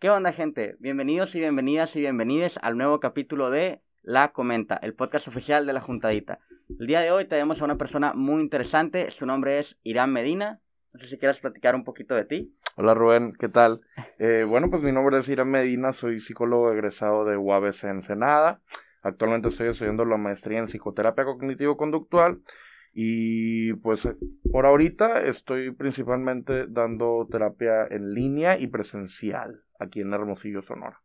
¿Qué onda, gente? Bienvenidos y bienvenidas y bienvenides al nuevo capítulo de La Comenta, el podcast oficial de la Juntadita. El día de hoy tenemos a una persona muy interesante. Su nombre es Irán Medina. No sé si quieras platicar un poquito de ti. Hola Rubén, ¿qué tal? Eh, bueno, pues mi nombre es Irán Medina, soy psicólogo egresado de UABC Ensenada. Actualmente estoy estudiando la maestría en psicoterapia cognitivo-conductual y pues eh, por ahorita estoy principalmente dando terapia en línea y presencial aquí en Hermosillo, Sonora.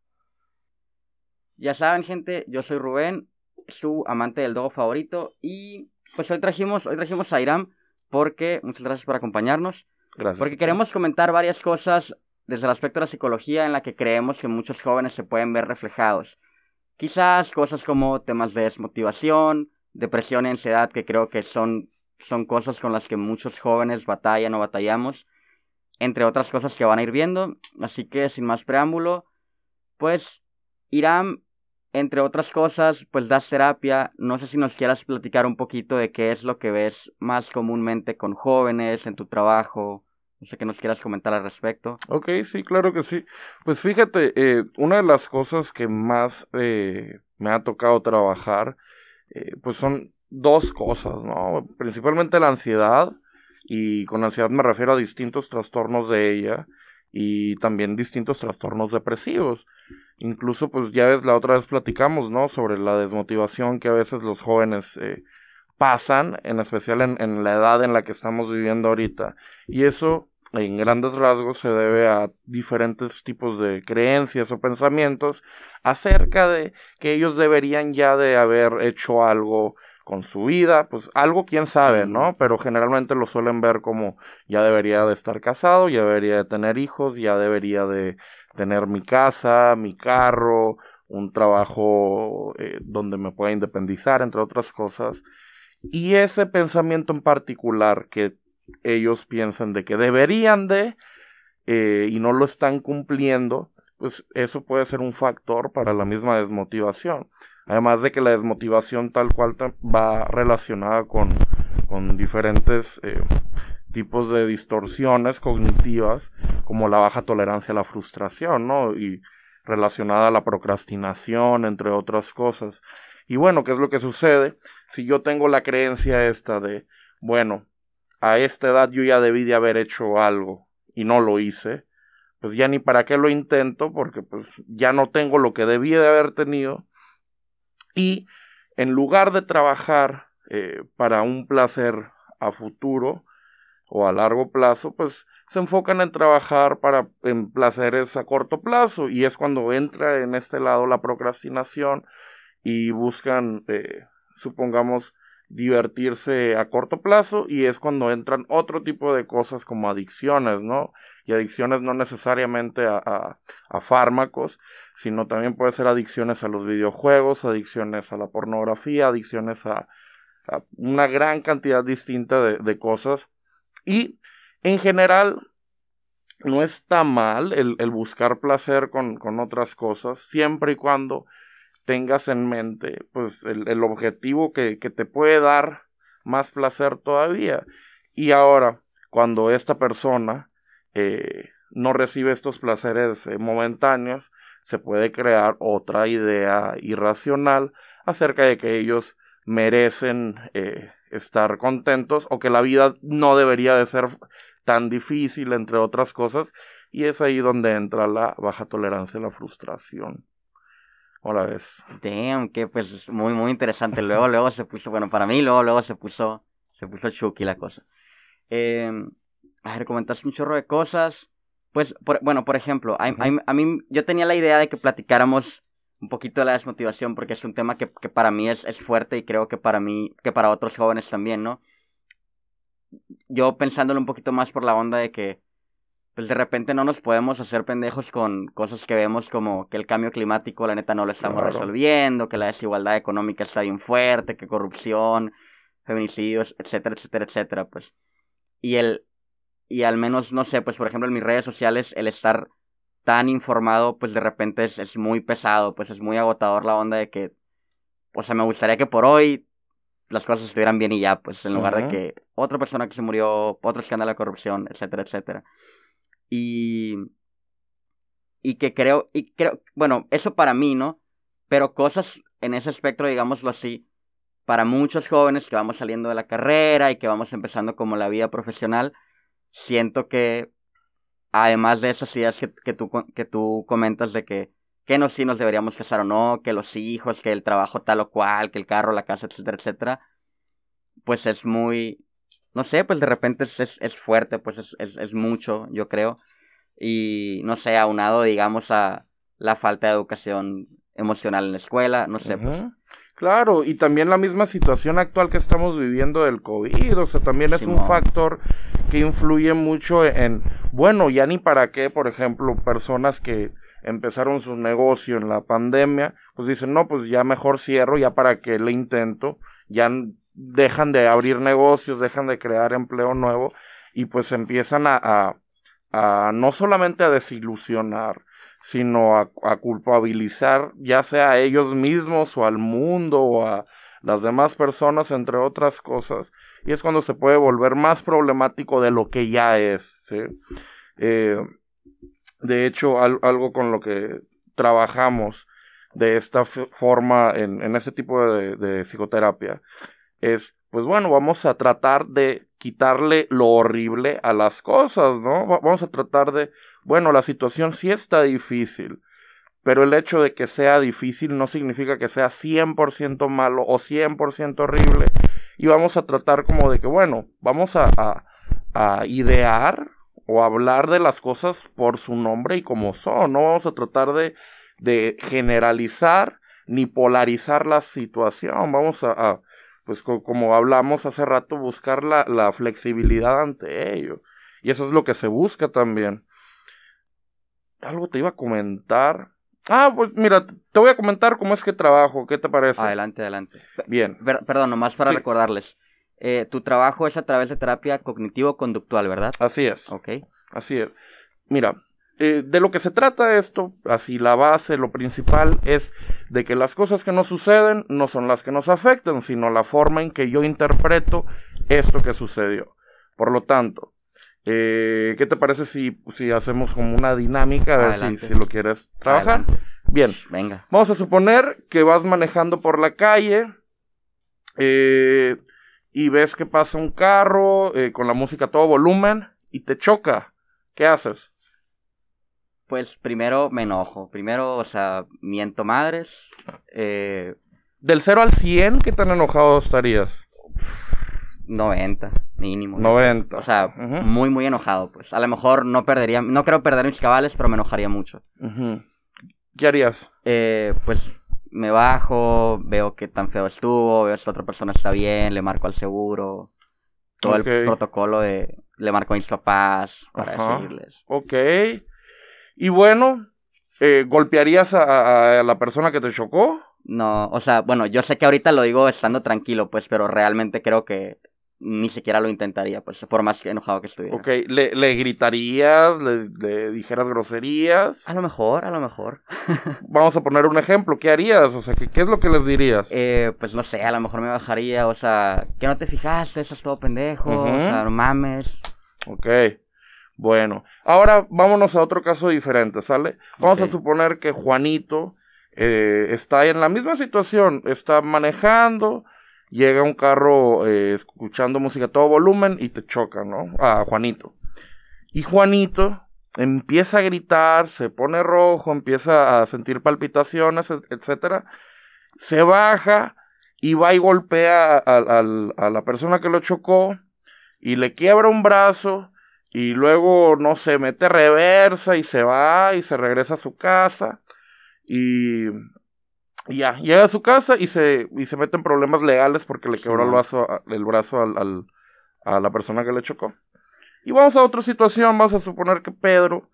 Ya saben, gente, yo soy Rubén, su amante del dogo favorito y pues hoy trajimos, hoy trajimos a Irán porque, muchas gracias por acompañarnos. Gracias. Porque queremos comentar varias cosas desde el aspecto de la psicología en la que creemos que muchos jóvenes se pueden ver reflejados. Quizás cosas como temas de desmotivación, depresión y ansiedad, que creo que son, son cosas con las que muchos jóvenes batallan o batallamos, entre otras cosas que van a ir viendo. Así que, sin más preámbulo, pues Irán, entre otras cosas, pues das terapia. No sé si nos quieras platicar un poquito de qué es lo que ves más comúnmente con jóvenes en tu trabajo. No sé qué nos quieras comentar al respecto. Ok, sí, claro que sí. Pues fíjate, eh, una de las cosas que más eh, me ha tocado trabajar, eh, pues son dos cosas, ¿no? Principalmente la ansiedad, y con ansiedad me refiero a distintos trastornos de ella y también distintos trastornos depresivos. Incluso, pues ya ves, la otra vez platicamos, ¿no? Sobre la desmotivación que a veces los jóvenes pasan, en especial en, en la edad en la que estamos viviendo ahorita. Y eso en grandes rasgos se debe a diferentes tipos de creencias o pensamientos acerca de que ellos deberían ya de haber hecho algo con su vida, pues algo quién sabe, ¿no? Pero generalmente lo suelen ver como ya debería de estar casado, ya debería de tener hijos, ya debería de tener mi casa, mi carro, un trabajo eh, donde me pueda independizar, entre otras cosas. Y ese pensamiento en particular que ellos piensan de que deberían de eh, y no lo están cumpliendo, pues eso puede ser un factor para la misma desmotivación. Además de que la desmotivación tal cual va relacionada con, con diferentes eh, tipos de distorsiones cognitivas, como la baja tolerancia a la frustración, ¿no? Y relacionada a la procrastinación, entre otras cosas. Y bueno, ¿qué es lo que sucede? Si yo tengo la creencia esta de, bueno, a esta edad yo ya debí de haber hecho algo y no lo hice, pues ya ni para qué lo intento porque pues ya no tengo lo que debía de haber tenido y en lugar de trabajar eh, para un placer a futuro o a largo plazo, pues se enfocan en trabajar para en placeres a corto plazo. Y es cuando entra en este lado la procrastinación y buscan, eh, supongamos, divertirse a corto plazo y es cuando entran otro tipo de cosas como adicciones, ¿no? Y adicciones no necesariamente a, a, fármacos, sino también puede ser adicciones a los videojuegos, adicciones a la pornografía, adicciones a, una gran cantidad distinta de, de, cosas. Y en general no está mal el, el buscar placer con, con otras cosas, siempre y cuando tengas en mente pues el, objetivo que, te puede dar más placer todavía. Y ahora, cuando esta persona eh, no recibe estos placeres eh, momentáneos, se puede crear otra idea irracional acerca de que ellos merecen eh, estar contentos o que la vida no debería de ser tan difícil, entre otras cosas, y es ahí donde entra la baja tolerancia a la frustración. Hola, ves? Damn, que pues muy, muy interesante. Luego, luego se puso, bueno, para mí, luego, luego se puso, se puso chucky la cosa. Eh, a ver, comentaste un chorro de cosas. Pues, bueno, por ejemplo, a, mí, yo tenía la idea de que platicáramos un poquito de la desmotivación porque es un tema que, que para mí es, es, fuerte y creo que para mí, que para otros jóvenes también, ¿no? Yo pensándolo un poquito más por la onda de que pues de repente no nos podemos hacer pendejos con cosas que vemos como que el cambio climático la neta no lo estamos resolviendo, que la desigualdad económica está bien fuerte, que corrupción, feminicidios, etcétera, etcétera, etcétera, pues. Y el y al menos no sé, pues por ejemplo en mis redes sociales el estar tan informado pues de repente es, es muy pesado, pues es muy agotador la onda de que o sea, me gustaría que por hoy las cosas estuvieran bien y ya, pues en lugar de que otra persona que se murió, otro escándalo de corrupción, etcétera, etcétera. Y, y que creo, y creo, bueno, eso para mí, ¿no? Pero cosas en ese espectro, digámoslo así, para muchos jóvenes que vamos saliendo de la carrera y que vamos empezando como la vida profesional, siento que además de esas ideas que, que, tú, que tú comentas de que, que nos, sí nos deberíamos casar o no, que los hijos, que el trabajo tal o cual, que el carro, la casa, etcétera, etcétera, pues es muy, no sé, pues de repente es, es, fuerte, pues es, es, es, mucho, yo creo. Y no sé, aunado, digamos, a la falta de educación emocional en la escuela, no sé, pues. Claro, y también la misma situación actual que estamos viviendo del COVID, o sea, también es un factor que influye mucho en, bueno, ya ni para qué, por ejemplo, personas que empezaron su negocio en la pandemia, pues dicen, no, pues ya mejor cierro, ya para qué le intento, ya dejan de abrir negocios, dejan de crear empleo nuevo y pues empiezan a, a, no solamente a desilusionar, sino a, culpabilizar ya sea a ellos mismos o al mundo o a las demás personas, entre otras cosas, y es cuando se puede volver más problemático de lo que ya es. Eh, de hecho, algo con lo que trabajamos de esta forma en, en ese tipo de psicoterapia es, pues bueno, vamos a tratar de quitarle lo horrible a las cosas, ¿no? Vamos a tratar de, bueno, la situación sí está difícil, pero el hecho de que sea difícil no significa que sea 100% malo o 100% horrible. Y vamos a tratar como de que, bueno, vamos a, a, idear o hablar de las cosas por su nombre y como son. No vamos a tratar de, de generalizar ni polarizar la situación. Vamos a, pues como hablamos hace rato, buscar la, la, flexibilidad ante ello. Y eso es lo que se busca también. Algo te iba a comentar. Ah, pues mira, te voy a comentar cómo es que trabajo, ¿qué te parece? Adelante, adelante. Bien. perdón, nomás para recordarles. Eh, tu trabajo es a través de terapia cognitivo-conductual, ¿verdad? Así es. Ok. Así es. Mira, eh, de lo que se trata esto, así la base, lo principal es de que las cosas que nos suceden no son las que nos afectan, sino la forma en que yo interpreto esto que sucedió. Por lo tanto, eh, ¿qué te parece si, si hacemos como una dinámica? A ver si, lo quieres trabajar. Bien, venga. Vamos a suponer que vas manejando por la calle eh, y ves que pasa un carro con la música a todo volumen y te choca. ¿Qué haces? Pues primero me enojo. Primero, o sea, miento madres. Eh, Del 0 al 100, ¿qué tan enojado estarías? 90, mínimo. 90. O sea, muy, muy enojado, pues. A lo mejor no perdería, no creo perder mis cabales, pero me enojaría mucho. ¿Qué harías? Eh, pues me bajo, veo que tan feo estuvo, veo si otra persona está bien, le marco al seguro. Todo el protocolo de, le marco a mis papás para decirles. Ok. Y bueno, eh, ¿golpearías a, la persona que te chocó? No, o sea, bueno, yo sé que ahorita lo digo estando tranquilo, pues, pero realmente creo que ni siquiera lo intentaría, pues, por más enojado que estuviera. Ok, ¿le, le gritarías? Le, dijeras groserías? A lo mejor, a lo mejor. Vamos a poner un ejemplo, ¿qué harías? O sea, ¿qué, qué es lo que les dirías? Eh, pues no sé, a lo mejor me bajaría, o sea, que no te fijaste, eso es todo pendejo, o sea, no mames. Ok. Bueno, ahora vámonos a otro caso diferente, ¿sale? Vamos a suponer que Juanito eh, está en la misma situación, está manejando, llega un carro eh, escuchando música a todo volumen y te choca, ¿no? A Juanito. Y Juanito empieza a gritar, se pone rojo, empieza a sentir palpitaciones, etcétera. Se baja y va y golpea a la persona que lo chocó y le quiebra un brazo y luego, no sé, mete reversa y se va y se regresa a su casa. Y, ya, llega a su casa y se, y se mete en problemas legales porque le quebró el, brazo, el brazo al, a la persona que le chocó. Y vamos a otra situación, vamos a suponer que Pedro,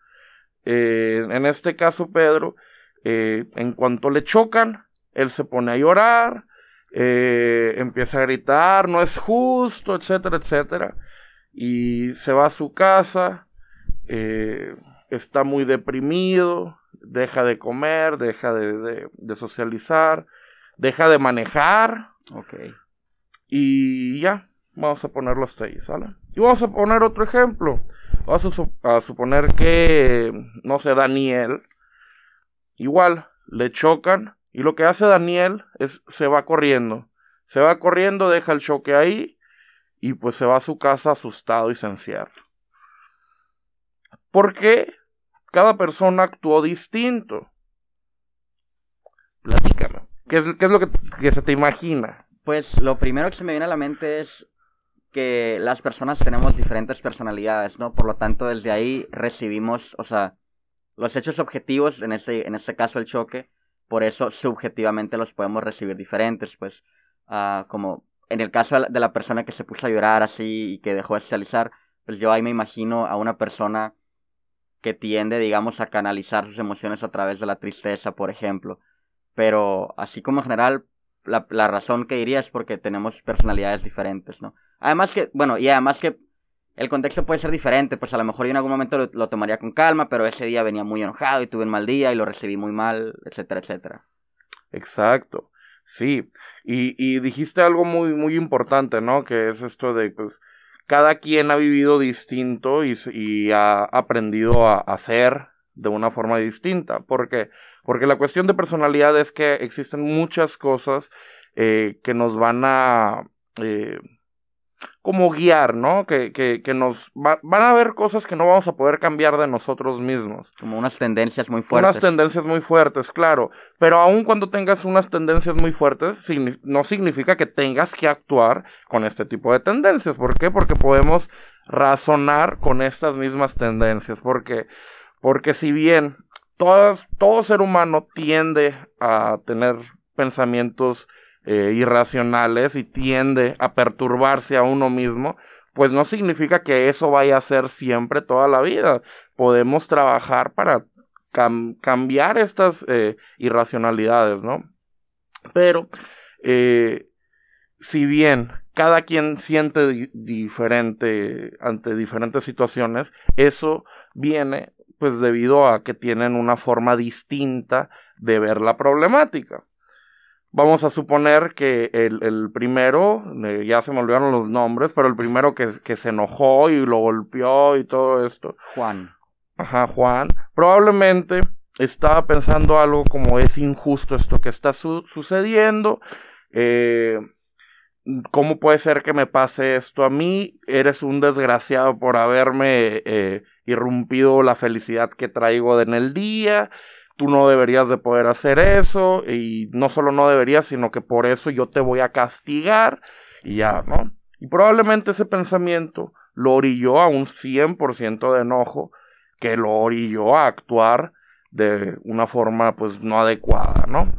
eh, en este caso Pedro, eh, en cuanto le chocan, él se pone a llorar, eh, empieza a gritar, no es justo, etcétera, etcétera y se va a su casa, eh, está muy deprimido, deja de comer, deja de, socializar, deja de manejar. Ok. Y ya, vamos a ponerlo hasta ahí, ¿sale? Y vamos a poner otro ejemplo. Vamos a, suponer que, no sé, Daniel igual, le chocan y lo que hace Daniel es se va corriendo. Se va corriendo, deja el choque ahí y pues se va a su casa asustado y se. ¿Por qué? Cada persona actuó distinto. Platícame. ¿Qué es, qué es lo que, se te imagina? Pues lo primero que se me viene a la mente es que las personas tenemos diferentes personalidades, ¿no? Por lo tanto, desde ahí recibimos, o sea, los hechos objetivos, en este, en este caso el choque, por eso subjetivamente los podemos recibir diferentes, pues, uh, como en el caso de la persona que se puso a llorar así y que dejó de socializar, pues yo ahí me imagino a una persona que tiende, digamos, a canalizar sus emociones a través de la tristeza, por ejemplo. Pero así como en general, la, razón que diría es porque tenemos personalidades diferentes, ¿no? Además que, bueno, y además que el contexto puede ser diferente, pues a lo mejor yo en algún momento lo, tomaría con calma, pero ese día venía muy enojado y tuve un mal día y lo recibí muy mal, etcétera, etcétera. Exacto, sí. Y, y dijiste algo muy, muy importante, ¿no? Que es esto de, pues, cada quien ha vivido distinto y, y ha aprendido a hacer de una forma distinta. ¿Por qué? Porque la cuestión de personalidad es que existen muchas cosas eh, que nos van a... Eh, como guiar, ¿no? Que, que, que nos van a haber cosas que no vamos a poder cambiar de nosotros mismos. Como unas tendencias muy fuertes. Unas tendencias muy fuertes, claro. Pero aun cuando tengas unas tendencias muy fuertes, no significa que tengas que actuar con este tipo de tendencias. ¿Por qué? Porque podemos razonar con estas mismas tendencias. Porque, porque si bien todas, todo ser humano tiende a tener pensamientos eh, irracionales y tiende a perturbarse a uno mismo, pues no significa que eso vaya a ser siempre toda la vida. Podemos trabajar para cambiar estas eh, irracionalidades, ¿no? Pero, eh, si bien cada quien siente diferente ante diferentes situaciones, eso viene pues debido a que tienen una forma distinta de ver la problemática. Vamos a suponer que el, primero, eh, ya se me olvidaron los nombres, pero el primero que, que se enojó y lo golpeó y todo esto. Juan. Ajá, Juan. Probablemente estaba pensando algo como es injusto esto que está sucediendo. Eh, ¿Cómo puede ser que me pase esto a mí? Eres un desgraciado por haberme eh, irrumpido la felicidad que traigo en el día tú no deberías de poder hacer eso y no solo no deberías, sino que por eso yo te voy a castigar y ya, ¿no? Y probablemente ese pensamiento lo orilló a un 100% de enojo que lo orilló a actuar de una forma pues no adecuada, ¿no?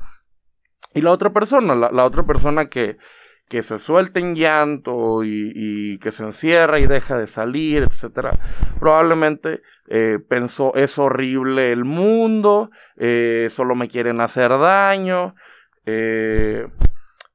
Y la otra persona, la, otra persona que, que se suelta en llanto y, que se encierra y deja de salir, etcétera, probablemente eh, pensó es horrible el mundo, eh, solo me quieren hacer daño, eh,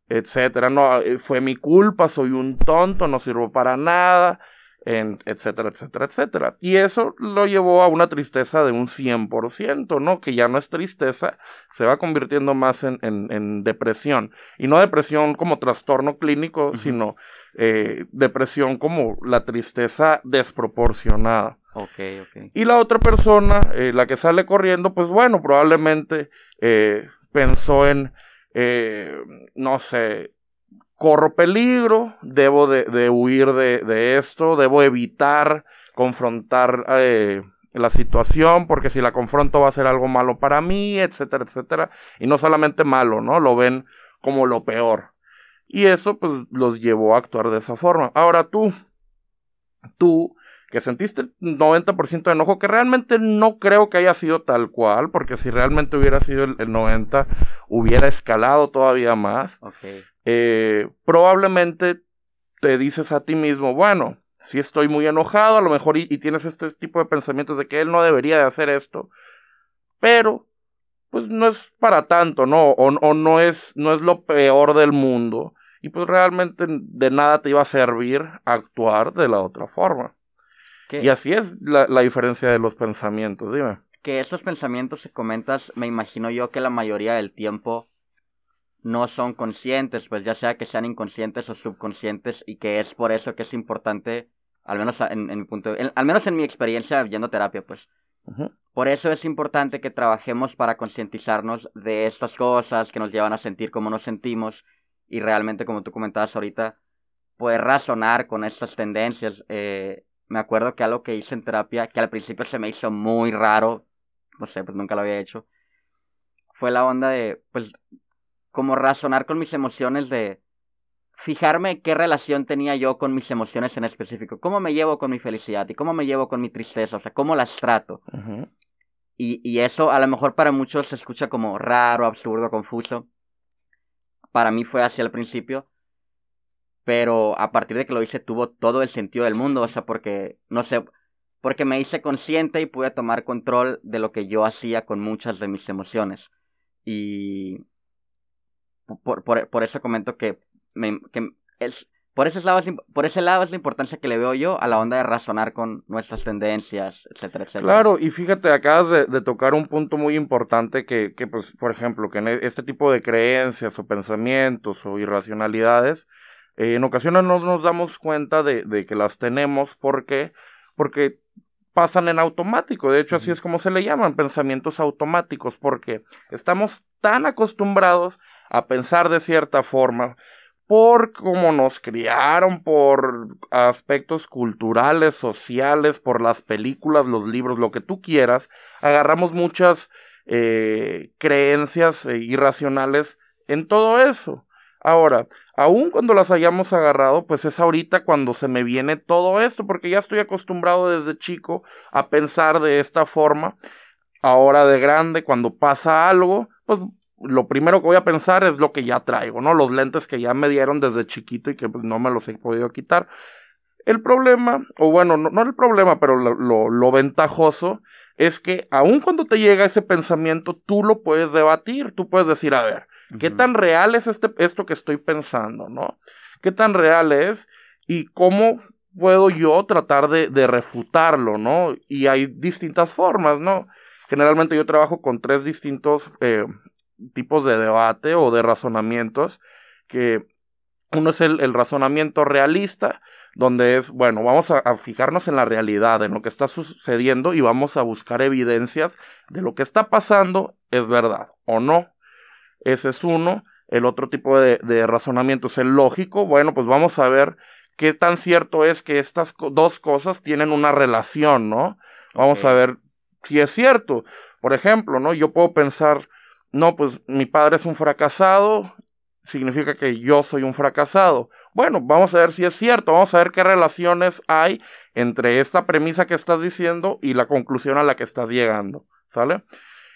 etcétera. No, fue mi culpa, soy un tonto, no sirvo para nada, etcétera, etcétera, etcétera. Y eso lo llevó a una tristeza de un 100%, ¿no? Que ya no es tristeza, se va convirtiendo más en, en, depresión. Y no depresión como trastorno clínico, sino depresión como la tristeza desproporcionada. Okay, okay. Y la otra persona, eh, la que sale corriendo, pues bueno, probablemente eh, pensó en, eh, no sé, corro peligro, debo de, huir de, de, esto, debo evitar confrontar la situación, porque si la confronto va a ser algo malo para mí, etcétera, etcétera. Y no solamente malo, ¿no? Lo ven como lo peor. Y eso pues los llevó a actuar de esa forma. Ahora tú, tú que sentiste el 90% de enojo, que realmente no creo que haya sido tal cual, porque si realmente hubiera sido el, 90%, hubiera escalado todavía más. Eh, probablemente te dices a ti mismo, bueno, si estoy muy enojado, a lo mejor y, tienes este tipo de pensamientos de que él no debería de hacer esto, pero pues no es para tanto, ¿no? O, o no, es, no es lo peor del mundo. Y pues realmente de nada te iba a servir actuar de la otra forma. Y así es la, diferencia de los pensamientos, dime. Que estos pensamientos que comentas, me imagino yo que la mayoría del tiempo no son conscientes, pues ya sea que sean inconscientes o subconscientes, y que es por eso que es importante, al menos en, mi punto, al menos en mi experiencia yendo terapia, pues, por eso es importante que trabajemos para concientizarnos de estas cosas que nos llevan a sentir como nos sentimos y realmente, como tú comentabas ahorita, poder razonar con estas tendencias. Eh, me acuerdo que algo que hice en terapia, que al principio se me hizo muy raro, no sé, pues nunca lo había hecho, fue la onda de, pues, como razonar con mis emociones de fijarme qué relación tenía yo con mis emociones en específico, cómo me llevo con mi felicidad y cómo me llevo con mi tristeza, o sea, cómo las trato. y, y eso a lo mejor para muchos se escucha como raro, absurdo, confuso. Para mí fue así al principio, pero a partir de que lo hice tuvo todo el sentido del mundo, o sea, porque, no sé, porque me hice consciente y pude tomar control de lo que yo hacía con muchas de mis emociones. Y por, por, por eso comento que que es, por ese, lado es, por ese lado es la importancia que le veo yo a la onda de razonar con nuestras tendencias, etcétera, etcétera. Claro, y fíjate, acabas de, tocar un punto muy importante que, que, pues, por ejemplo, que en e, este tipo de creencias o pensamientos o irracionalidades, eh, en ocasiones no nos damos cuenta de, de que las tenemos porque, porque pasan en automático. De hecho, así es como se le llaman pensamientos automáticos, porque estamos tan acostumbrados a pensar de cierta forma, por cómo nos criaron, por aspectos culturales, sociales, por las películas, los libros, lo que tú quieras, agarramos muchas eh, creencias eh, irracionales en todo eso. Ahora, aun cuando las hayamos agarrado, pues es ahorita cuando se me viene todo esto, porque ya estoy acostumbrado desde chico a pensar de esta forma. Ahora de grande, cuando pasa algo, pues lo primero que voy a pensar es lo que ya traigo, ¿no? Los lentes que ya me dieron desde chiquito y que pues, no me los he podido quitar. El problema, o bueno, no, el problema, pero lo, lo, ventajoso es que aun cuando te llega ese pensamiento, tú lo puedes debatir, tú puedes decir, a ver, ¿qué tan real es este, esto que estoy pensando, no? ¿Qué tan real es? Y cómo puedo yo tratar de, de refutarlo, ¿no? Y hay distintas formas, ¿no? Generalmente yo trabajo con tres distintos eh, tipos de debate o de razonamientos, que uno es el, razonamiento realista, donde es, bueno, vamos a, fijarnos en la realidad, en lo que está sucediendo y vamos a buscar evidencias de lo que está pasando es verdad o no. Ese es uno. El otro tipo de, razonamiento es el lógico. Bueno, pues vamos a ver qué tan cierto es que estas dos cosas tienen una relación, ¿no? Vamos a ver si es cierto. Por ejemplo, ¿no? Yo puedo pensar, no, pues mi padre es un fracasado, significa que yo soy un fracasado. Bueno, vamos a ver si es cierto, vamos a ver qué relaciones hay entre esta premisa que estás diciendo y la conclusión a la que estás llegando, ¿sale?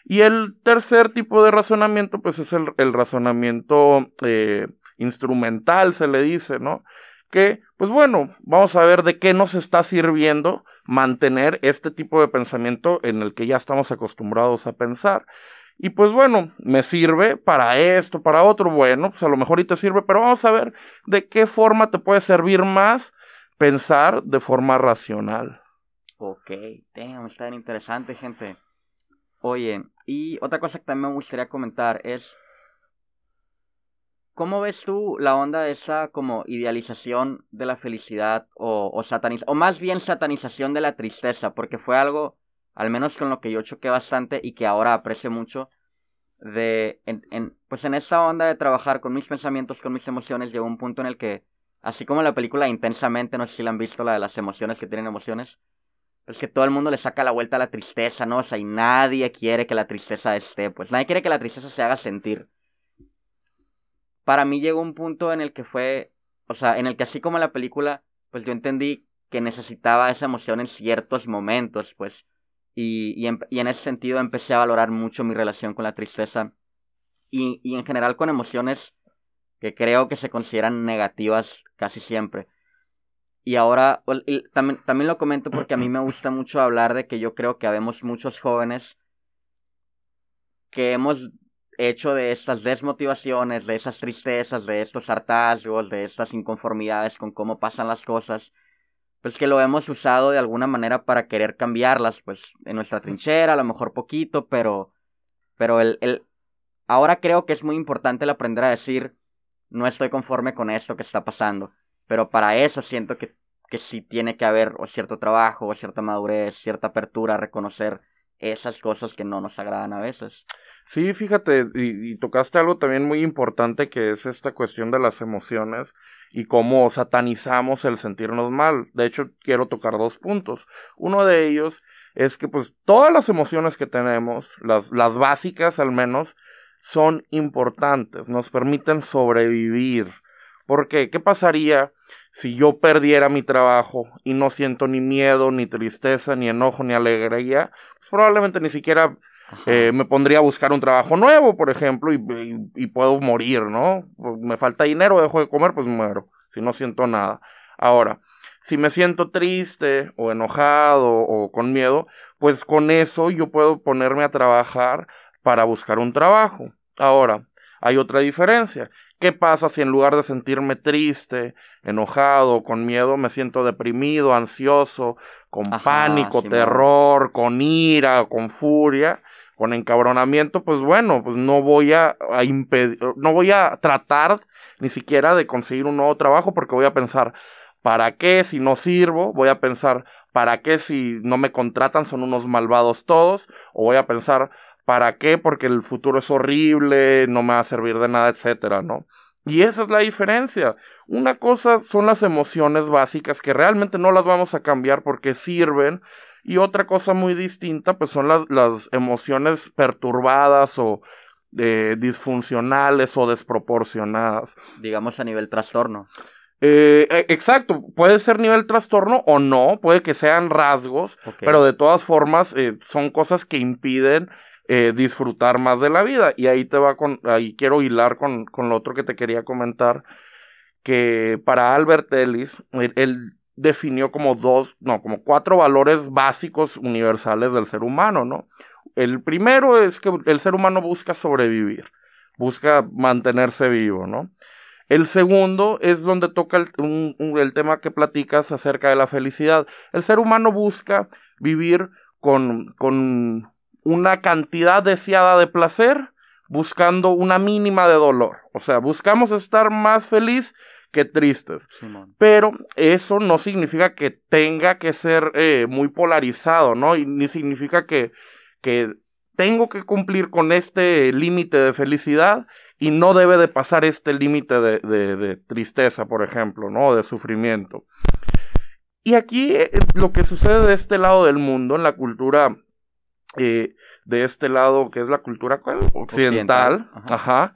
Y el tercer tipo de razonamiento, pues es el, razonamiento eh, instrumental, se le dice, ¿no? Que, pues bueno, vamos a ver de qué nos está sirviendo mantener este tipo de pensamiento en el que ya estamos acostumbrados a pensar. Y pues bueno, me sirve para esto, para otro, bueno, pues a lo mejor y te sirve, pero vamos a ver de qué forma te puede servir más pensar de forma racional. Ok, damn, está bien interesante, gente. Oye, y otra cosa que también me gustaría comentar es, ¿cómo ves tú la onda de esa como idealización de la felicidad o, o o más bien satanización de la tristeza? Porque fue algo al menos con lo que yo choqué bastante y que ahora aprecio mucho, de, en, pues en esta onda de trabajar con mis pensamientos, con mis emociones, llegó un punto en el que, así como la película Intensamente, no sé si la han visto, la de las emociones que tienen emociones, es que todo el mundo le saca la vuelta a la tristeza, ¿no? O sea, y nadie quiere que la tristeza esté, pues nadie quiere que la tristeza se haga sentir. Para mí llegó un punto en el que fue, o sea, en el que así como la película, pues yo entendí que necesitaba esa emoción en ciertos momentos, pues y, en, ese sentido empecé a valorar mucho mi relación con la tristeza y, y en general con emociones que creo que se consideran negativas casi siempre. Y ahora también, también lo comento porque a mí me gusta mucho hablar de que yo creo que habemos muchos jóvenes que hemos hecho de estas desmotivaciones, de esas tristezas, de estos hartazgos, de estas inconformidades con cómo pasan las cosas, pues que lo hemos usado de alguna manera para querer cambiarlas, pues en nuestra trinchera, a lo mejor poquito, pero, pero el, el, ahora creo que es muy importante el aprender a decir, no estoy conforme con esto que está pasando, pero para eso siento que, que sí tiene que haber o cierto trabajo, o cierta madurez, cierta apertura a reconocer esas cosas que no nos agradan a veces. Sí, fíjate, y, tocaste algo también muy importante que es esta cuestión de las emociones y cómo satanizamos el sentirnos mal. De hecho, quiero tocar dos puntos. Uno de ellos es que pues todas las emociones que tenemos, las, las básicas al menos, son importantes, nos permiten sobrevivir. ¿Por qué? ¿Qué pasaría si yo perdiera mi trabajo y no siento ni miedo, ni tristeza, ni enojo, ni alegría? Pues probablemente ni siquiera eh, me pondría a buscar un trabajo nuevo, por ejemplo, y, puedo morir, ¿no? Pues me falta dinero, dejo de comer, pues muero, si no siento nada. Ahora, si me siento triste o enojado o con miedo, pues con eso yo puedo ponerme a trabajar para buscar un trabajo. Ahora, hay otra diferencia. ¿Qué pasa si en lugar de sentirme triste, enojado, con miedo, me siento deprimido, ansioso, con pánico, terror, con ira, con furia, con encabronamiento? Pues bueno, pues no voy a, impedir, no voy a tratar ni siquiera de conseguir un nuevo trabajo porque voy a pensar, ¿para qué si no sirvo? Voy a pensar, ¿para qué si no me contratan son unos malvados todos? O voy a pensar, ¿Para qué? Porque el futuro es horrible, no me va a servir de nada, etcétera, ¿no? Y esa es la diferencia. Una cosa son las emociones básicas que realmente no las vamos a cambiar porque sirven. Y otra cosa muy distinta, pues son las, emociones perturbadas o eh, disfuncionales o desproporcionadas. Digamos a nivel trastorno. Eh, e, exacto, puede ser nivel trastorno o no, puede que sean rasgos, pero de todas formas eh, son cosas que impiden eh, disfrutar más de la vida. Y ahí te va con, ahí quiero hilar con, con lo otro que te quería comentar, que para Albert Ellis, él, definió como dos, no, como cuatro valores básicos universales del ser humano, ¿no? El primero es que el ser humano busca sobrevivir, busca mantenerse vivo, ¿no? El segundo es donde toca el, el, tema que platicas acerca de la felicidad. El ser humano busca vivir con, con una cantidad deseada de placer buscando una mínima de dolor. O sea, buscamos estar más feliz que tristes. Pero eso no significa que tenga que ser eh, muy polarizado, ¿no? Y ni significa que, que tengo que cumplir con este límite de felicidad y no debe de pasar este límite de, de, tristeza, por ejemplo, ¿no? De sufrimiento. Y aquí eh, lo que sucede de este lado del mundo, en la cultura eh, de este lado, que es la cultura occidental, ajá,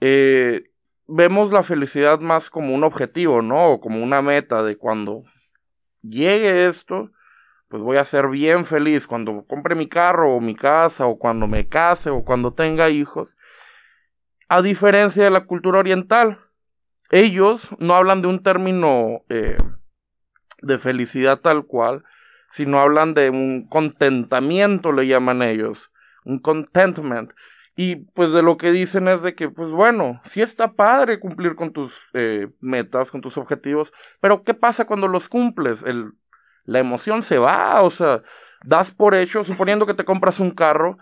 eh, vemos la felicidad más como un objetivo, ¿no? O como una meta de cuando llegue esto, pues voy a ser bien feliz cuando compre mi carro o mi casa o cuando me case o cuando tenga hijos. A diferencia de la cultura oriental, ellos no hablan de un término eh, de felicidad tal cual, sino hablan de un contentamiento, le llaman ellos, un contentment. Y pues de lo que dicen es de que, pues bueno, sí está padre cumplir con tus eh, metas, con tus objetivos, pero ¿qué pasa cuando los cumples? El, la emoción se va, o sea, das por hecho, suponiendo que te compras un carro,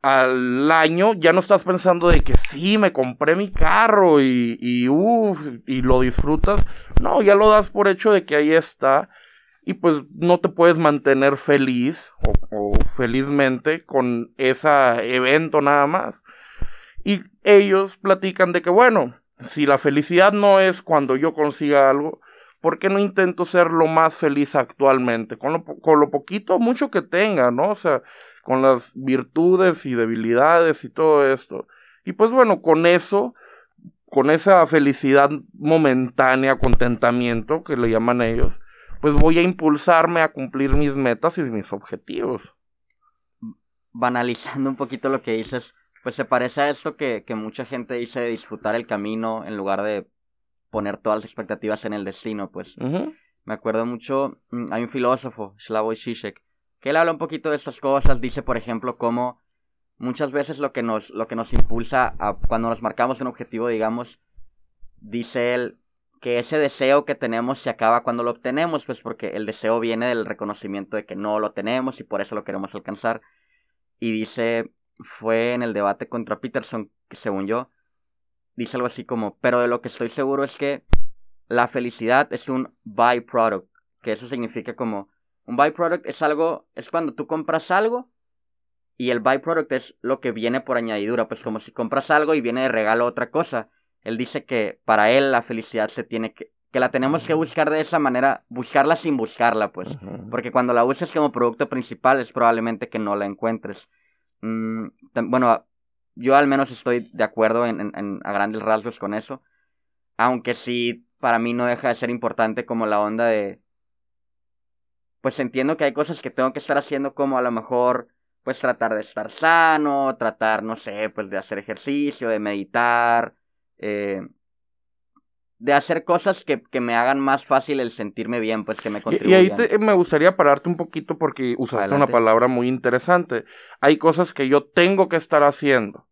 al año ya no estás pensando de que sí, me compré mi carro y, y, y lo disfrutas. No, ya lo das por hecho de que ahí está y pues no te puedes mantener feliz o, felizmente con ese evento nada más. Y ellos platican de que, bueno, si la felicidad no es cuando yo consiga algo, ¿por qué no intento ser lo más feliz actualmente? Con lo, con lo poquito, mucho que tenga, ¿no? O sea, con las virtudes y debilidades y todo esto. Y pues bueno, con eso, con esa felicidad momentánea, contentamiento que le llaman ellos, pues voy a impulsarme a cumplir mis metas y mis objetivos. Banalizando un poquito lo que dices, pues se parece a esto que, mucha gente dice de disfrutar el camino en lugar de poner todas las expectativas en el destino, pues. Me acuerdo mucho, mm, hay un filósofo, Slavoj Žižek, que él habla un poquito de estas cosas, dice, por ejemplo, cómo muchas veces lo que nos, lo que nos impulsa a, cuando nos marcamos un objetivo, digamos, dice él, que ese deseo que tenemos se acaba cuando lo obtenemos, pues porque el deseo viene del reconocimiento de que no lo tenemos y por eso lo queremos alcanzar. Y dice, fue en el debate contra Peterson, que según yo, dice algo así como, pero de lo que estoy seguro es que la felicidad es un byproduct, que eso significa como, un byproduct es algo, es cuando tú compras algo y el byproduct es lo que viene por añadidura, pues como si compras algo y viene de regalo otra cosa. Él dice que para él la felicidad se tiene que, que la tenemos que buscar de esa manera, buscarla sin buscarla, pues. Porque cuando la uses como producto principal es probablemente que no la encuentres. Mm, bueno, yo al menos estoy de acuerdo en, a grandes rasgos con eso. Aunque sí, para mí no deja de ser importante como la onda de... Pues entiendo que hay cosas que tengo que estar haciendo como a lo mejor pues tratar de estar sano, tratar, no sé, pues de hacer ejercicio, de meditar, eh, de hacer cosas que, que, me hagan más fácil el sentirme bien, pues que me contribuyan. Y, ahí me gustaría pararte un poquito porque usaste una palabra muy interesante. Hay cosas que yo tengo que estar haciendo.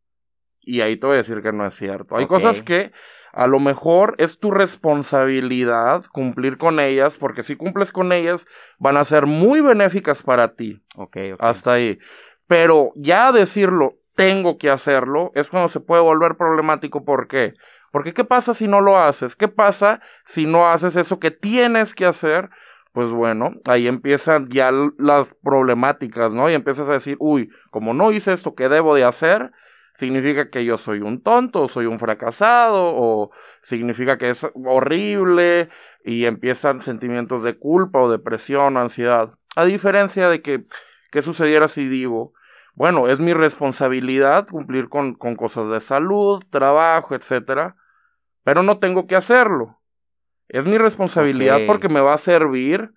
Y ahí te voy a decir que no es cierto. Hay cosas que a lo mejor es tu responsabilidad cumplir con ellas, porque si cumples con ellas van a ser muy benéficas para ti. Ok, Hasta ahí. Pero ya decirlo, tengo que hacerlo, es cuando se puede volver problemático. ¿Por qué? Porque ¿qué pasa si no lo haces? ¿Qué pasa si no haces eso que tienes que hacer? Pues bueno, ahí empiezan ya las problemáticas, ¿no? Y empiezas a decir, uy, como no hice esto que debo de hacer, significa que yo soy un tonto, o soy un fracasado, o significa que es horrible, y empiezan sentimientos de culpa o depresión o ansiedad. A diferencia de que, ¿qué sucediera si digo, bueno, es mi responsabilidad cumplir con, con cosas de salud, trabajo, etcétera, pero no tengo que hacerlo. Es mi responsabilidad porque me va a servir,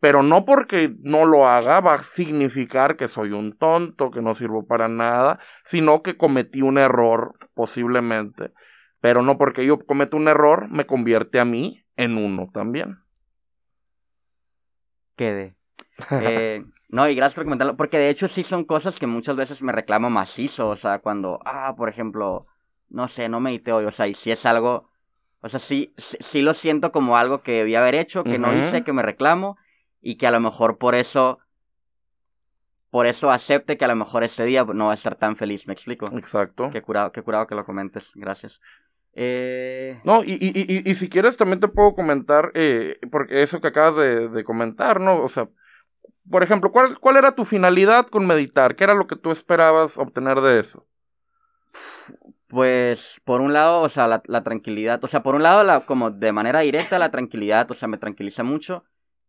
pero no porque no lo haga va a significar que soy un tonto, que no sirvo para nada, sino que cometí un error posiblemente. Pero no porque yo cometo un error me convierte a mí en uno también. Quede. Eh, no, y gracias por comentarlo, porque de hecho sí son cosas que muchas veces me reclamo macizo, o sea, cuando, ah, por ejemplo, no sé, no medité hoy, o sea, y si es algo o sea, sí, sí, lo siento como algo que debía haber hecho, que no hice, que me reclamo y que a lo mejor por eso, por eso acepte que a lo mejor ese día no va a estar tan feliz, ¿me explico? Exacto. Qué curado, qué curado que lo comentes, gracias. Eh... No, y, y, y, y, si quieres también te puedo comentar, eh, porque eso que acabas de, de, comentar, ¿no? O sea, por ejemplo, ¿cuál, ¿cuál era tu finalidad con meditar? ¿Qué era lo que tú esperabas obtener de eso? Pues por un lado, o sea, la, tranquilidad, o sea, por un lado, la, como de manera directa, la tranquilidad, o sea, me tranquiliza mucho.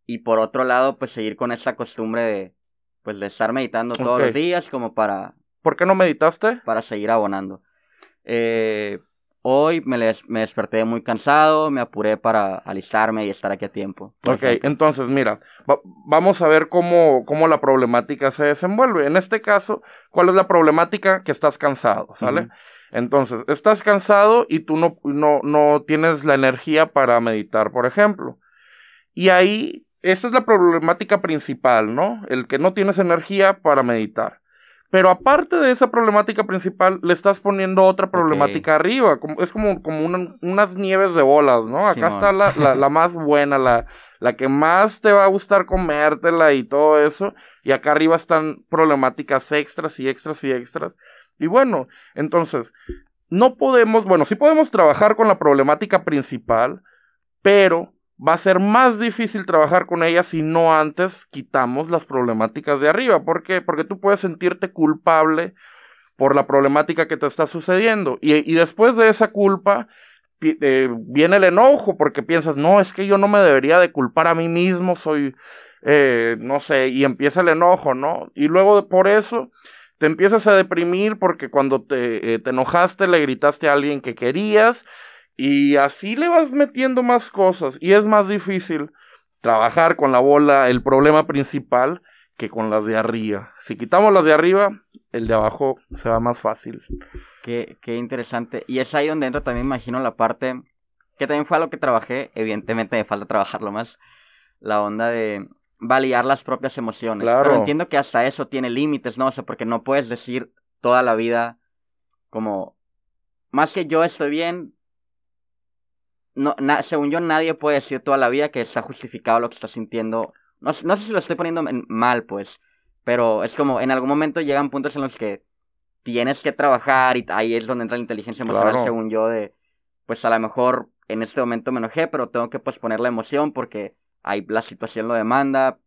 Y por otro lado, pues seguir con esa costumbre de, pues de estar meditando todos los días como para... ¿Por qué no meditaste? Para seguir abonando. Eh, Hoy me, me desperté muy cansado, me apuré para alistarme y estar aquí a tiempo. Ok, entonces mira, vamos a ver cómo, cómo la problemática se desenvuelve. En este caso, ¿cuál es la problemática? Que estás cansado, ¿sale? Entonces, estás cansado y tú no, no, no tienes la energía para meditar, por ejemplo. Y ahí, esa es la problemática principal, ¿no? El que no tienes energía para meditar. Pero aparte de esa problemática principal, le estás poniendo otra problemática arriba. Como, es como, como unas nieves de bolas, ¿no? Acá está la, la, la, más buena, la, la que más te va a gustar comértela y todo eso. Y acá arriba están problemáticas extras y extras y extras. Y bueno, entonces, no podemos, bueno, sí podemos trabajar con la problemática principal, pero va a ser más difícil trabajar con ella si no antes quitamos las problemáticas de arriba. ¿Por qué? Porque tú puedes sentirte culpable por la problemática que te está sucediendo. Y, después de esa culpa eh, viene el enojo porque piensas, no, es que yo no me debería de culpar a mí mismo, soy, eh, no sé, y empieza el enojo, ¿no? Y luego por eso te empiezas a deprimir porque cuando te, eh, te enojaste le gritaste a alguien que querías y así le vas metiendo más cosas y es más difícil trabajar con la bola, el problema principal, que con las de arriba. Si quitamos las de arriba, el de abajo se va más fácil. Qué, qué interesante. Y es ahí donde entra también, imagino, la parte que también fue a lo que trabajé. Evidentemente me falta trabajarlo más. La onda de validar las propias emociones. Claro. Pero entiendo que hasta eso tiene límites, ¿no? O sea, porque no puedes decir toda la vida como, más que yo estoy bien, no, según yo, nadie puede decir toda la vida que está justificado lo que está sintiendo. No, no sé si lo estoy poniendo mal, pues. Pero es como, en algún momento llegan puntos en los que tienes que trabajar y ahí es donde entra la inteligencia emocional, según yo, de, pues a lo mejor en este momento me enojé, pero tengo que posponer la emoción porque ahí la situación lo demanda.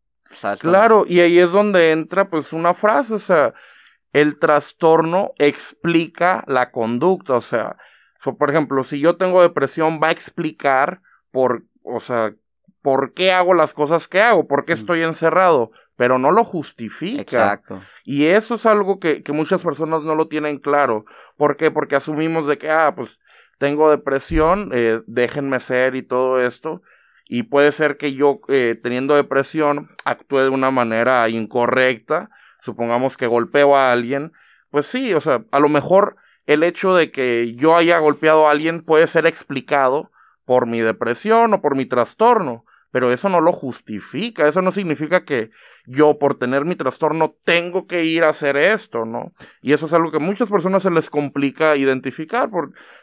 Claro, y ahí es donde entra pues una frase, o sea, el trastorno explica la conducta. O sea, por ejemplo, si yo tengo depresión, va a explicar por, o sea, por qué hago las cosas que hago, por qué estoy encerrado, pero no lo justifica. Exacto. Y eso es algo que, que, muchas personas no lo tienen claro. ¿Por qué? Porque asumimos de que, ah, pues tengo depresión, eh, déjenme ser y todo esto. Y puede ser que yo, eh, teniendo depresión, actúe de una manera incorrecta. Supongamos que golpeo a alguien. Pues sí, o sea, a lo mejor el hecho de que yo haya golpeado a alguien puede ser explicado por mi depresión o por mi trastorno pero eso no lo justifica, eso no significa que yo por tener mi trastorno tengo que ir a hacer esto, ¿no? Y eso es algo que a muchas personas se les complica identificar,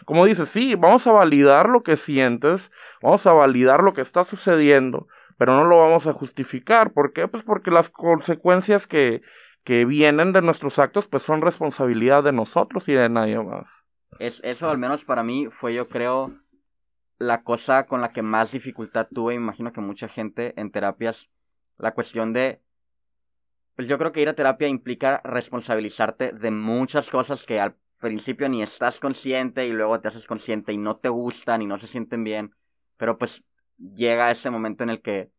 como dices, sí, vamos a validar lo que sientes, vamos a validar lo que está sucediendo, pero no lo vamos a justificar, ¿por qué? Pues porque las consecuencias que, que vienen de nuestros actos pues son responsabilidad de nosotros y de nadie más. Es, eso al menos para mí fue yo creo la cosa con la que más dificultad tuve, imagino que mucha gente en terapias, la cuestión de, pues yo creo que ir a terapia implica responsabilizarte de muchas cosas que al principio ni estás consciente y luego te haces consciente y no te gustan y no se sienten bien, pero pues llega ese momento en el que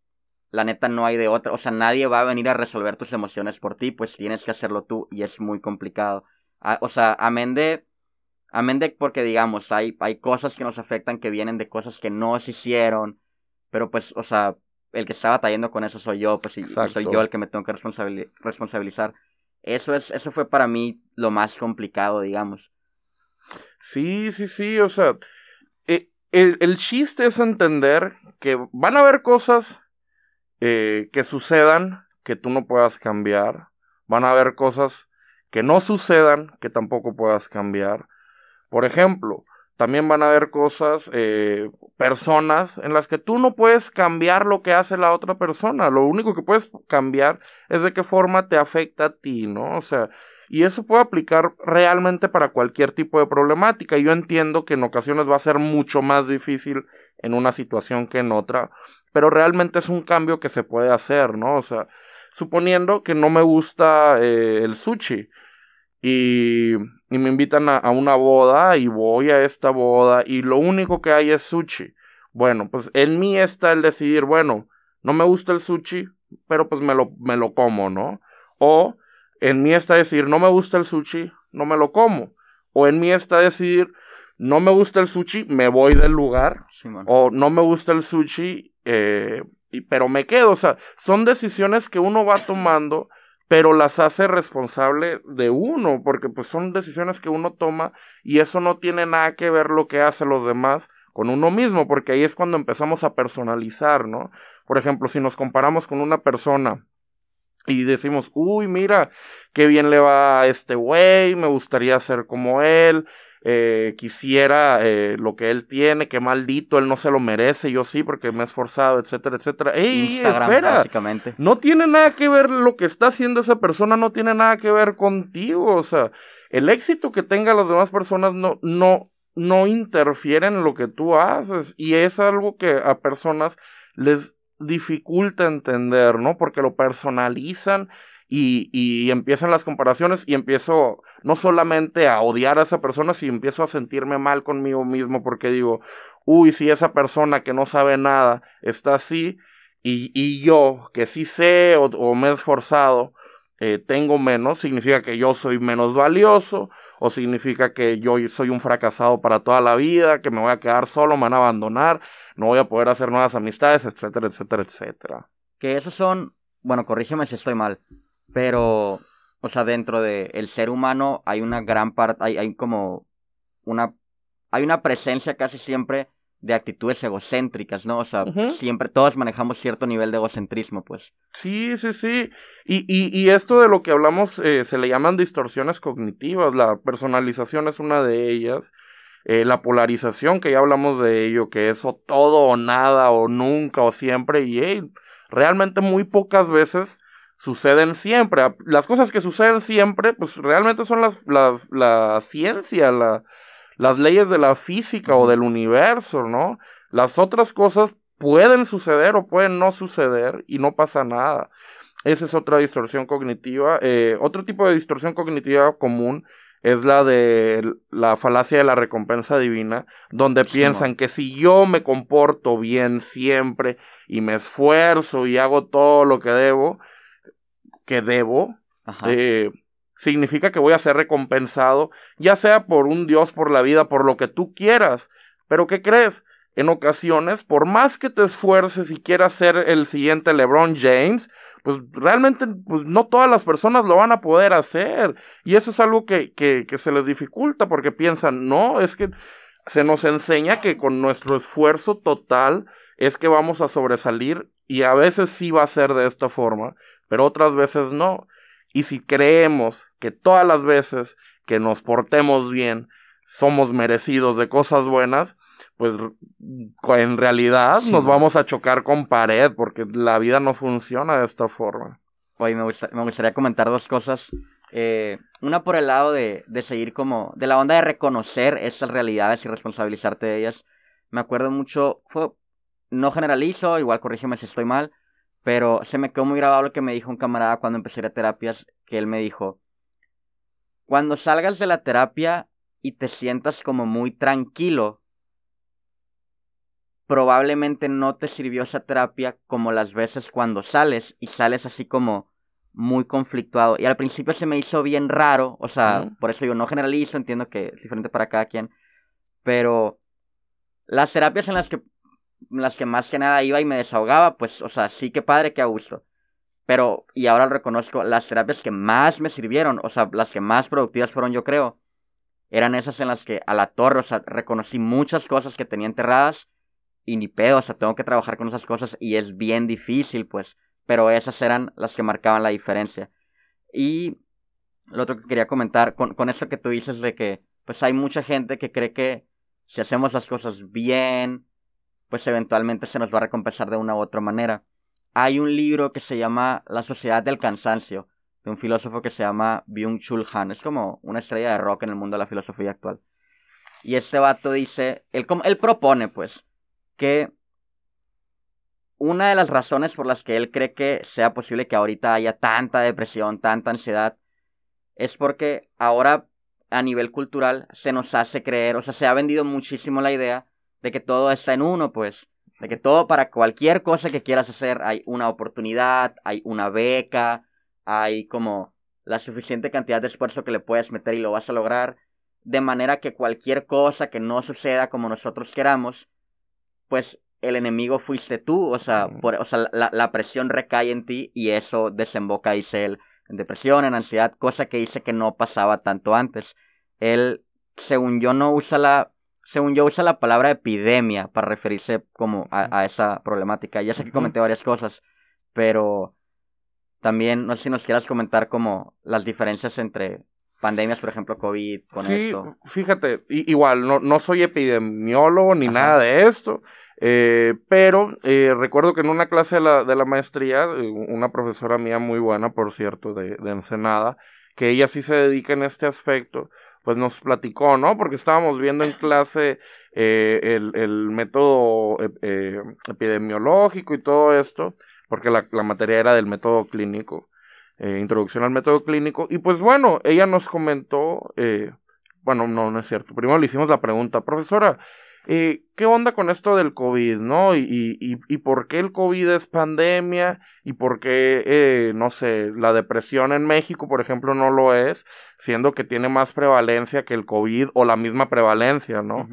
la neta no hay de otra, o sea, nadie va a venir a resolver tus emociones por ti, pues tienes que hacerlo tú y es muy complicado. Ah, o sea, amén de Amén de porque, digamos, hay, hay cosas que nos afectan que vienen de cosas que no se hicieron. Pero pues, o sea, el que está batallando con eso soy yo, pues y, soy yo el que me tengo que responsabilizar. Eso es, eso fue para mí lo más complicado, digamos. Sí, sí, sí, o sea, eh, el, chiste es entender que van a haber cosas eh, que sucedan que tú no puedas cambiar. Van a haber cosas que no sucedan que tampoco puedas cambiar. Por ejemplo, también van a haber cosas, eh, personas en las que tú no puedes cambiar lo que hace la otra persona. Lo único que puedes cambiar es de qué forma te afecta a ti, ¿no? O sea, y eso puede aplicar realmente para cualquier tipo de problemática. Yo entiendo que en ocasiones va a ser mucho más difícil en una situación que en otra, pero realmente es un cambio que se puede hacer, ¿no? O sea, suponiendo que no me gusta eh, el sushi y me invitan a, una boda y voy a esta boda y lo único que hay es sushi. Bueno, pues en mí está el decidir, bueno, no me gusta el sushi, pero pues me lo, me lo como, ¿no? O en mí está decir, no me gusta el sushi, no me lo como. O en mí está decir, no me gusta el sushi, me voy del lugar. o no me gusta el sushi, eh, pero me quedo. O sea, son decisiones que uno va tomando pero las hace responsable de uno, porque pues son decisiones que uno toma y eso no tiene nada que ver lo que hace los demás con uno mismo, porque ahí es cuando empezamos a personalizar, ¿no? Por ejemplo, si nos comparamos con una persona y decimos, uy, mira, qué bien le va a este güey, me gustaría ser como él, eh, quisiera eh, lo que él tiene, que maldito, él no se lo merece, yo sí, porque me he esforzado, etcétera, etcétera. ¡Ey, espera! Básicamente. No tiene nada que ver lo que está haciendo esa persona, no tiene nada que ver contigo, o sea, el éxito que tengan las demás personas no, no, no interfiere en lo que tú haces, y es algo que a personas les dificulta entender, ¿no? Porque lo personalizan y, y empiezan las comparaciones y empiezo no solamente a odiar a esa persona, sino empiezo a sentirme mal conmigo mismo porque digo, uy, si esa persona que no sabe nada está así y, y yo que sí sé o, me he esforzado, eh, tengo menos, significa que yo soy menos valioso o significa que yo soy un fracasado para toda la vida, que me voy a quedar solo, me van a abandonar, no voy a poder hacer nuevas amistades, etcétera, etcétera, etcétera. Que esos son, bueno, corrígeme si estoy mal, pero, o sea, dentro del el ser humano hay una gran parte, hay, hay como una, hay una presencia casi siempre de actitudes egocéntricas, ¿no? O sea, siempre todos manejamos cierto nivel de egocentrismo, pues. Sí, sí, sí. Y, y, y esto de lo que hablamos eh, se le llaman distorsiones cognitivas. La personalización es una de ellas. Eh, la polarización, que ya hablamos de ello, que eso todo o nada o nunca o siempre. Y realmente muy pocas veces suceden siempre. Las cosas que suceden siempre, pues realmente son las, las, la ciencia, la, las leyes de la física o del universo, ¿no? Las otras cosas pueden suceder o pueden no suceder y no pasa nada. esa es otra distorsión cognitiva. Eh, otro tipo de distorsión cognitiva común es la de la falacia de la recompensa divina, donde piensan que si yo me comporto bien siempre y me esfuerzo y hago todo lo que debo, que debo, eh, significa que voy a ser recompensado, ya sea por un Dios, por la vida, por lo que tú quieras. Pero ¿qué crees? En ocasiones, por más que te esfuerces y quieras ser el siguiente LeBron James, pues realmente pues, no todas las personas lo van a poder hacer. Y eso es algo que, que, que se les dificulta porque piensan, no, es que se nos enseña que con nuestro esfuerzo total es que vamos a sobresalir y a veces sí va a ser de esta forma, pero otras veces no. Y si creemos que todas las veces que nos portemos bien somos merecidos de cosas buenas, pues en realidad nos vamos a chocar con pared porque la vida no funciona de esta forma. Oye, me, gustaría comentar dos cosas. Eh, una por el lado de, de, seguir como, de la onda de reconocer esas realidades y responsabilizarte de ellas. Me acuerdo mucho, fue, no generalizo, igual corrígeme si estoy mal, pero se me quedó muy grabado lo que me dijo un camarada cuando empecé a terapias, que él me dijo, cuando salgas de la terapia y te sientas como muy tranquilo, probablemente no te sirvió esa terapia como las veces cuando sales y sales así como muy conflictuado. Y al principio se me hizo bien raro, o sea, por eso yo no generalizo, entiendo que es diferente para cada quien, pero las terapias en las que las que más que nada iba y me desahogaba, pues, o sea, sí que padre, que a gusto. Pero, y ahora lo reconozco, las terapias que más me sirvieron, o sea, las que más productivas fueron, yo creo, eran esas en las que a la torre, o sea, reconocí muchas cosas que tenía enterradas y ni pedo, o sea, tengo que trabajar con esas cosas y es bien difícil, pues, pero esas eran las que marcaban la diferencia. Y lo otro que quería comentar, con, con eso que tú dices de que, pues hay mucha gente que cree que si hacemos las cosas bien, pues eventualmente se nos va a recompensar de una u otra manera. Hay un libro que se llama La Sociedad del Cansancio, de un filósofo que se llama Byung-Chul Han. Es como una estrella de rock en el mundo de la filosofía actual. Y este vato dice, él, él propone pues, que una de las razones por las que él cree que sea posible que ahorita haya tanta depresión, tanta ansiedad, es porque ahora a nivel cultural se nos hace creer, o sea, se ha vendido muchísimo la idea de que todo está en uno, pues, de que todo para cualquier cosa que quieras hacer hay una oportunidad, hay una beca, hay como la suficiente cantidad de esfuerzo que le puedes meter y lo vas a lograr, de manera que cualquier cosa que no suceda como nosotros queramos, pues el enemigo fuiste tú, o sea, por, o sea la, presión recae en ti y eso desemboca, dice él, en depresión, en ansiedad, cosa que dice que no pasaba tanto antes. Él, según yo, no usa la según yo, usa la palabra epidemia para referirse como a, esa problemática. Ya sé que comenté varias cosas, pero también no sé si nos quieras comentar como las diferencias entre pandemias, por ejemplo, COVID, con sí, Fíjate, igual, no, no soy epidemiólogo ni nada de esto, eh, pero eh, recuerdo que en una clase de la, de la maestría, eh, una profesora mía muy buena, por cierto, de, de Ensenada, que ella sí se dedica en este aspecto, pues nos platicó, ¿no? Porque estábamos viendo en clase eh, el, el, método eh, eh, epidemiológico y todo esto, porque la, la, materia era del método clínico, introducción al método clínico, y pues bueno, ella nos comentó, bueno, no, no es cierto, primero le hicimos la pregunta, profesora, eh, ¿qué onda con esto del COVID, no? Y, y, y, por qué el COVID es pandemia y por qué, eh, no sé, la depresión en México, por ejemplo, no lo es, siendo que tiene más prevalencia que el COVID o la misma prevalencia, ¿no?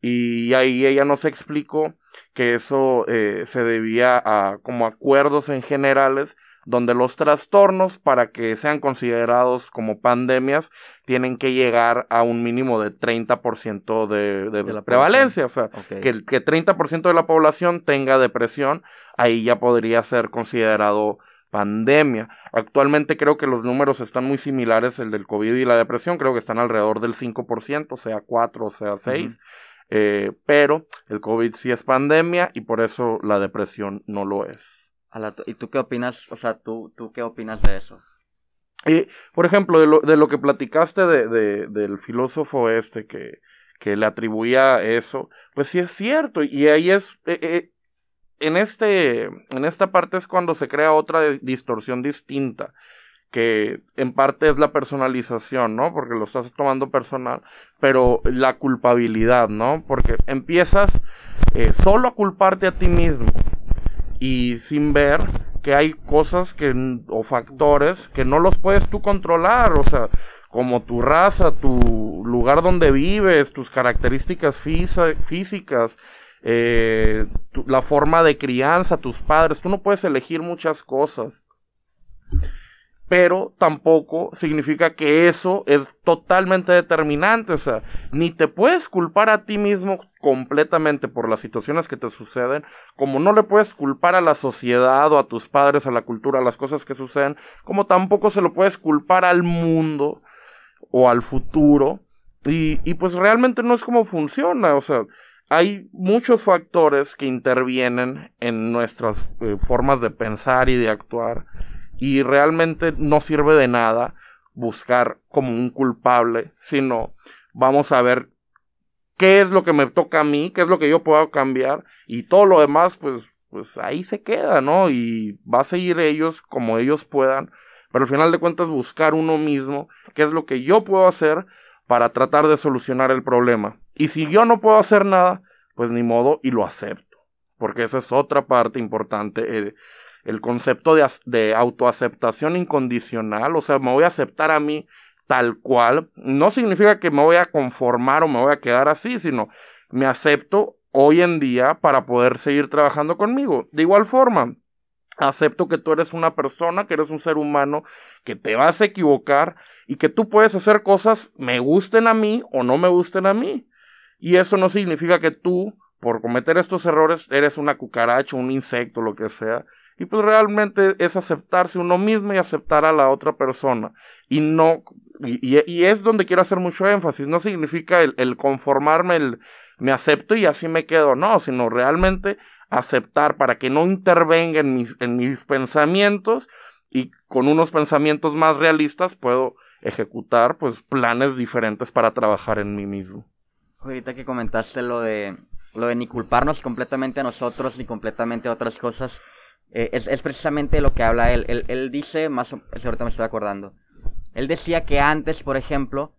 Y ahí ella nos explicó que eso eh, se debía a como acuerdos en generales donde los trastornos para que sean considerados como pandemias tienen que llegar a un mínimo de 30% de, de, de la prevalencia, o sea, que, que 30% de la población tenga depresión, ahí ya podría ser considerado pandemia. Actualmente creo que los números están muy similares, el del COVID y la depresión, creo que están alrededor del 5%, sea 4 o sea 6. Eh, pero el COVID sí es pandemia y por eso la depresión no lo es. ¿Y tú qué opinas? O sea, ¿tú, tú qué opinas de eso? Y, por ejemplo, de lo, de lo que platicaste de, de, del filósofo este que, que le atribuía eso, pues sí es cierto. Y ahí es, eh, eh, en, este, en esta parte es cuando se crea otra distorsión distinta, que en parte es la personalización, ¿no? Porque lo estás tomando personal, pero la culpabilidad, ¿no? Porque empiezas eh, solo a culparte a ti mismo y sin ver que hay cosas que o factores que no los puedes tú controlar, o sea, como tu raza, tu lugar donde vives, tus características físicas, eh, la forma de crianza, tus padres, tú no puedes elegir muchas cosas. Pero tampoco significa que eso es totalmente determinante, o sea, ni te puedes culpar a ti mismo completamente por las situaciones que te suceden, como no le puedes culpar a la sociedad o a tus padres, a la cultura, a las cosas que suceden, como tampoco se lo puedes culpar al mundo o al futuro. Y, y pues realmente no es como funciona, o sea, hay muchos factores que intervienen en nuestras eh, formas de pensar y de actuar y realmente no sirve de nada buscar como un culpable, sino vamos a ver qué es lo que me toca a mí, qué es lo que yo puedo cambiar y todo lo demás pues pues ahí se queda, ¿no? Y va a seguir ellos como ellos puedan, pero al final de cuentas buscar uno mismo qué es lo que yo puedo hacer para tratar de solucionar el problema. Y si yo no puedo hacer nada, pues ni modo y lo acepto. Porque esa es otra parte importante. Eh, el concepto de, autoaceptación incondicional, o sea, me voy a aceptar a mí tal cual, no significa que me voy a conformar o me voy a quedar así, sino me acepto hoy en día para poder seguir trabajando conmigo. De igual forma, acepto que tú eres una persona, que eres un ser humano, que te vas a equivocar y que tú puedes hacer cosas me gusten a mí o no me gusten a mí. Y eso no significa que tú, por cometer estos errores, eres una cucaracha, un insecto, lo que sea. Y pues realmente es aceptarse uno mismo y aceptar a la otra persona. Y no, y, es donde quiero hacer mucho énfasis. No significa el, conformarme, el me acepto y así me quedo, no, sino realmente aceptar para que no intervenga en mis, mis pensamientos y con unos pensamientos más realistas puedo ejecutar pues planes diferentes para trabajar en mí mismo. Ahorita que comentaste lo de lo de ni culparnos completamente a nosotros ni completamente a otras cosas, eh, es, es, precisamente lo que habla él. él. Él dice, más o, ahorita me estoy acordando, él decía que antes, por ejemplo,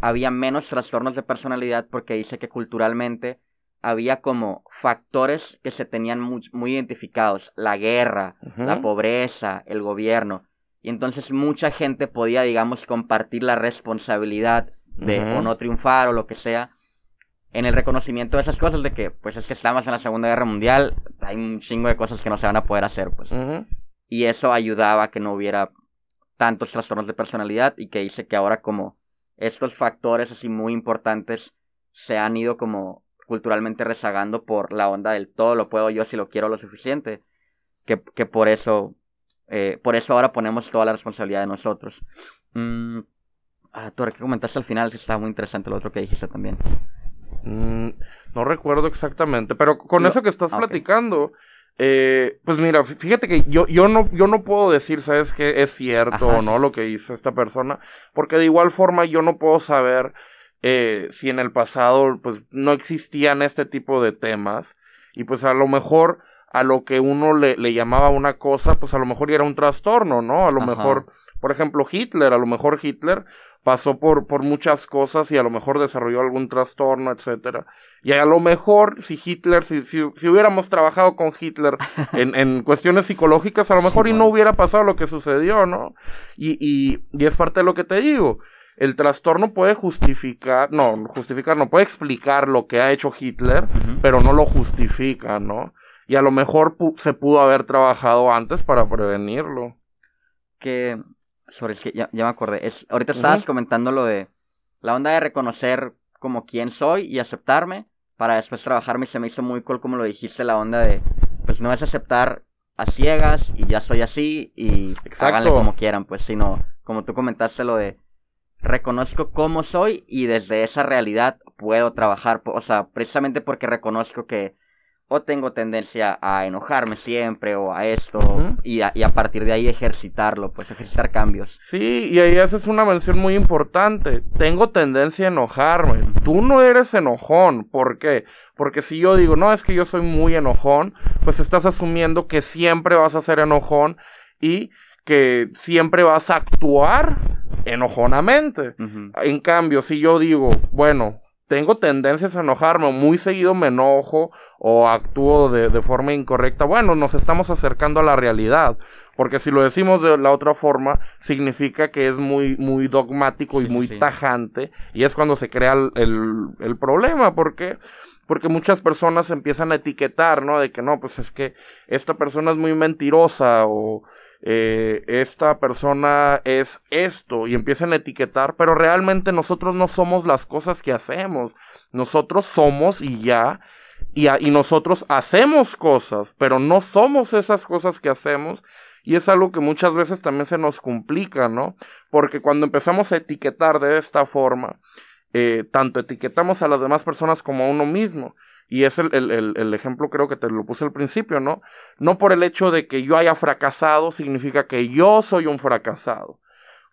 había menos trastornos de personalidad porque dice que culturalmente había como factores que se tenían muy, identificados, la guerra, la pobreza, el gobierno. Y entonces mucha gente podía, digamos, compartir la responsabilidad de o no triunfar o lo que sea en el reconocimiento de esas cosas de que, pues es que estamos en la Segunda Guerra Mundial, hay un chingo de cosas que no se van a poder hacer, pues. Y eso ayudaba a que no hubiera tantos trastornos de personalidad y que dice que ahora como estos factores así muy importantes se han ido como culturalmente rezagando por la onda del todo lo puedo yo si lo quiero lo suficiente, que, que por eso, eh, por eso ahora ponemos toda la responsabilidad de nosotros. Mm, ah, tú, que comentaste al final, que estaba muy interesante lo otro que dijiste también. Mm, no recuerdo exactamente, pero con eso que estás ah, platicando, eh, pues mira, fíjate que yo, yo, no, yo no puedo decir, ¿sabes qué? Es cierto o no lo que hizo esta persona, porque de igual forma yo no puedo saber eh, si en el pasado pues no existían este tipo de temas y pues a lo mejor a lo que uno le, le llamaba una cosa, pues a lo mejor era un trastorno, ¿no? A lo mejor, por ejemplo, Hitler, a lo mejor Hitler pasó por, por muchas cosas y a lo mejor desarrolló algún trastorno, etcétera. Y a lo mejor, si Hitler, si, si, si hubiéramos trabajado con Hitler en, en, cuestiones psicológicas, a lo mejor y no hubiera pasado lo que sucedió, ¿no? Y, y, y es parte de lo que te digo el trastorno puede justificar, no, justificar, no puede explicar lo que ha hecho Hitler, pero no lo justifica, ¿no? Y a lo mejor se pudo haber trabajado antes para prevenirlo. Que, sobre, es que ya, me acordé, es, ahorita estabas comentando lo de la onda de reconocer como quién soy y aceptarme para después trabajarme y se me hizo muy cool como lo dijiste, la onda de, pues no es aceptar a ciegas y ya soy así y háganle como quieran, pues sino, como tú comentaste lo de reconozco cómo soy y desde esa realidad puedo trabajar. O sea, precisamente porque reconozco que, o tengo tendencia a enojarme siempre o a esto y, a, partir de ahí ejercitarlo, pues ejercitar cambios. Sí, y ahí haces una mención muy importante. Tengo tendencia a enojarme. Tú no eres enojón. ¿Por qué? Porque si yo digo, no, es que yo soy muy enojón, pues estás asumiendo que siempre vas a ser enojón y que siempre vas a actuar enojonamente. En cambio, si yo digo, bueno, tengo tendencias a enojarme, muy seguido me enojo o actúo de, forma incorrecta, bueno, nos estamos acercando a la realidad. Porque si lo decimos de la otra forma, significa que es muy, muy dogmático y muy tajante. Y es cuando se crea el, el, problema. porque Porque muchas personas empiezan a etiquetar, ¿no? De que no, pues es que esta persona es muy mentirosa o eh, esta persona es esto y empiezan a etiquetar, pero realmente nosotros no somos las cosas que hacemos, nosotros somos y ya, y, nosotros hacemos cosas, pero no somos esas cosas que hacemos. Y es algo que muchas veces también se nos complica, ¿no? Porque cuando empezamos a etiquetar de esta forma, eh, tanto etiquetamos a las demás personas como a uno mismo. Y es el, ejemplo, creo que te lo puse al principio, ¿no? No por el hecho de que yo haya fracasado significa que yo soy un fracasado.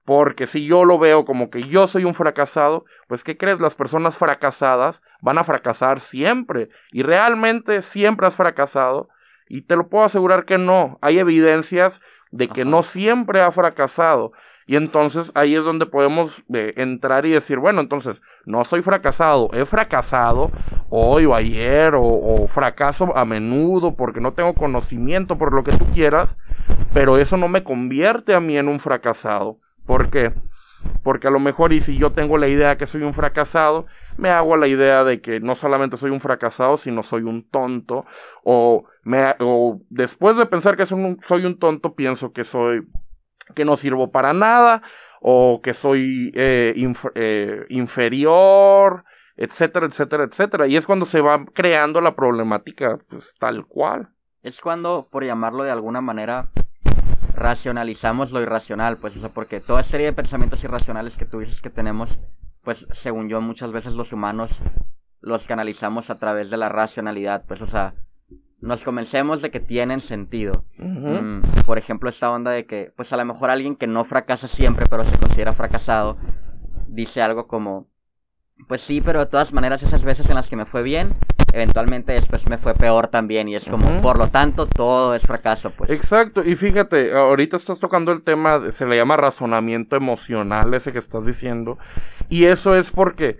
Porque si yo lo veo como que yo soy un fracasado, pues ¿qué crees? Las personas fracasadas van a fracasar siempre. Y realmente siempre has fracasado. Y te lo puedo asegurar que no. Hay evidencias de que no siempre ha fracasado. Y entonces ahí es donde podemos eh, entrar y decir, bueno, entonces no soy fracasado, he fracasado hoy o ayer o, fracaso a menudo porque no tengo conocimiento por lo que tú quieras, pero eso no me convierte a mí en un fracasado. ¿Por qué? Porque a lo mejor, y si yo tengo la idea que soy un fracasado, me hago la idea de que no solamente soy un fracasado, sino soy un tonto. O, me, o después de pensar que soy un, soy un tonto, pienso que soy que no sirvo para nada o que soy eh, eh, inferior, etcétera, etcétera, etcétera. Y es cuando se va creando la problemática, pues tal cual. Es cuando, por llamarlo de alguna manera, racionalizamos lo irracional, pues, o sea, porque toda serie de pensamientos irracionales que tú dices que tenemos, pues, según yo, muchas veces los humanos los canalizamos a través de la racionalidad, pues, o sea, nos convencemos de que tienen sentido. Mm, por ejemplo, esta onda de que, pues a lo mejor alguien que no fracasa siempre, pero se considera fracasado, dice algo como, pues sí, pero de todas maneras esas veces en las que me fue bien, eventualmente después me fue peor también y es como, por lo tanto, todo es fracaso, pues. Exacto, y fíjate, ahorita estás tocando el tema, se le llama razonamiento emocional, ese que estás diciendo, y eso es porque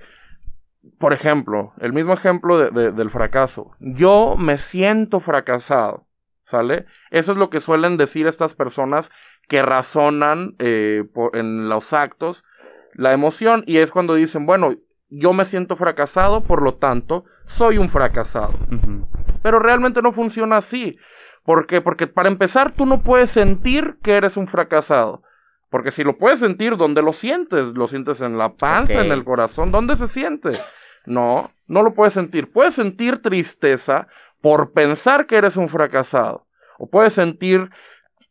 por ejemplo, el mismo ejemplo del fracaso. Yo me siento fracasado, ¿sale? Eso es lo que suelen decir estas personas que razonan eh, en los actos la emoción y es cuando dicen, bueno, yo me siento fracasado, por lo tanto, soy un fracasado. Pero realmente no funciona así. ¿Por qué? Porque para empezar, tú no puedes sentir que eres un fracasado. Porque si lo puedes sentir, ¿dónde lo sientes? ¿Lo sientes en la panza, en el corazón? ¿Dónde se siente? No, no lo puedes sentir. Puedes sentir tristeza por pensar que eres un fracasado. O puedes sentir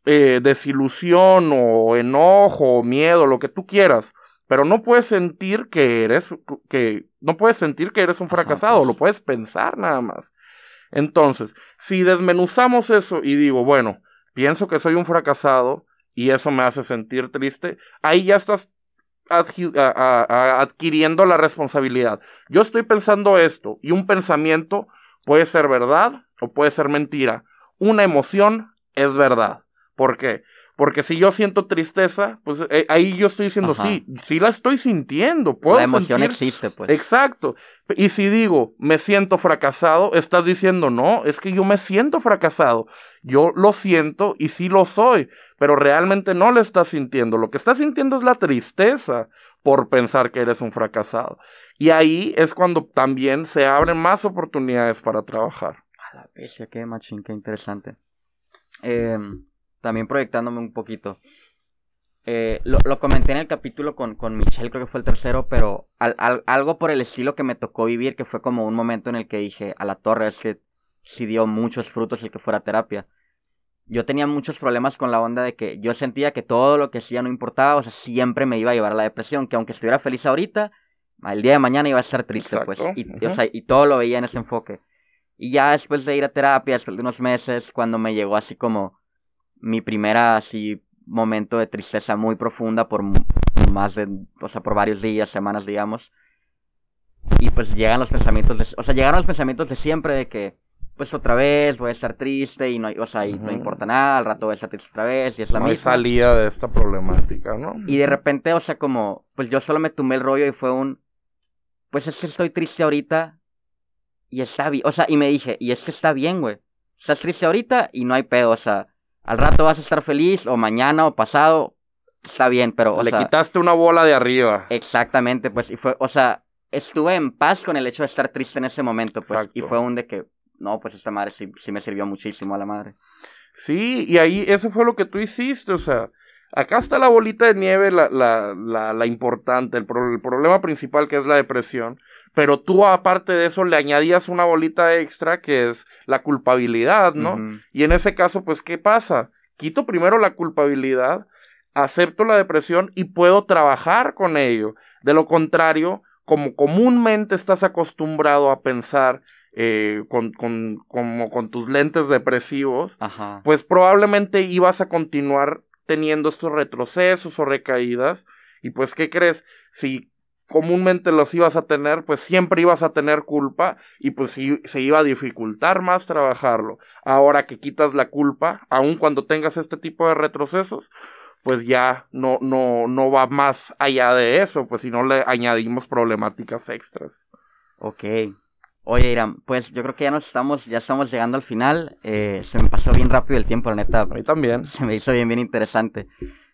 eh, desilusión o enojo o miedo, lo que tú quieras. Pero no puedes sentir que eres, que, no puedes sentir que eres un fracasado, pues. lo puedes pensar nada más. Entonces, si desmenuzamos eso y digo, bueno, pienso que soy un fracasado, y eso me hace sentir triste, ahí ya estás adquiriendo la responsabilidad. Yo estoy pensando esto y un pensamiento puede ser verdad o puede ser mentira. Una emoción es verdad. ¿Por qué? Porque si yo siento tristeza, pues eh, ahí yo estoy diciendo, sí, sí la estoy sintiendo. ¿Puedo la emoción existe, pues. Exacto. Y si digo, me siento fracasado, estás diciendo, no, es que yo me siento fracasado. Yo lo siento y sí lo soy, pero realmente no lo estás sintiendo. Lo que estás sintiendo es la tristeza por pensar que eres un fracasado. Y ahí es cuando también se abren más oportunidades para trabajar. A la bestia, qué machín, qué interesante. Eh también proyectándome un poquito. Eh, lo, comenté en el capítulo con, con Michelle, creo que fue el tercero, pero algo por el estilo que me tocó vivir, que fue como un momento en el que dije, a la torre, es que sí dio muchos frutos el que fuera terapia. Yo tenía muchos problemas con la onda de que yo sentía que todo lo que hacía no importaba, o sea, siempre me iba a llevar a la depresión, que aunque estuviera feliz ahorita, el día de mañana iba a estar triste, pues, y, y todo lo veía en ese enfoque. Y ya después de ir a terapia, después de unos meses, cuando me llegó así como mi primera así momento de tristeza muy profunda por más de, o sea, por varios días, semanas, digamos. Y pues llegan los pensamientos, de, o sea, llegaron los pensamientos de siempre de que, pues otra vez voy a estar triste y no, o sea, y no importa nada, al rato voy a estar triste otra vez y es la no misma. hay salida de esta problemática, ¿no? Y de repente, o sea, como, pues yo solo me tumbé el rollo y fue un, pues es que estoy triste ahorita y está bien, o sea, y me dije, y es que está bien, güey. Estás triste ahorita y no hay pedo, o sea, al rato vas a estar feliz o mañana o pasado, está bien, pero, o Le sea, quitaste una bola de arriba. exactamente, pues, y fue, o sea, estuve en paz con el hecho de estar triste en ese momento, pues, y fue un de que, no, pues esta madre sí, sí me sirvió muchísimo a la madre. Sí, y ahí eso fue lo que tú hiciste, o sea, acá está la bolita de nieve, la, la, la, la importante, el, pro- el problema principal que es la depresión, pero tú aparte de eso le añadías una bolita extra que es la culpabilidad, ¿no? Y en ese caso, pues, ¿qué pasa? Quito primero la culpabilidad, acepto la depresión y puedo trabajar con ello. De lo contrario, como comúnmente estás acostumbrado a pensar eh, con, con, como con tus lentes depresivos, Ajá. pues probablemente ibas a continuar teniendo estos retrocesos o recaídas. Y pues, ¿qué crees? Si comúnmente los ibas a tener, pues siempre ibas a tener culpa y pues se iba a dificultar más trabajarlo. Ahora que quitas la culpa, aun cuando tengas este tipo de retrocesos, pues ya no, no, no va más allá de eso, pues si no le añadimos problemáticas extras. Ok. Oye, Iram, pues yo creo que ya nos estamos, ya estamos llegando al final. Eh, se me pasó bien rápido el tiempo, la neta. A mí también. Se me hizo bien, bien interesante.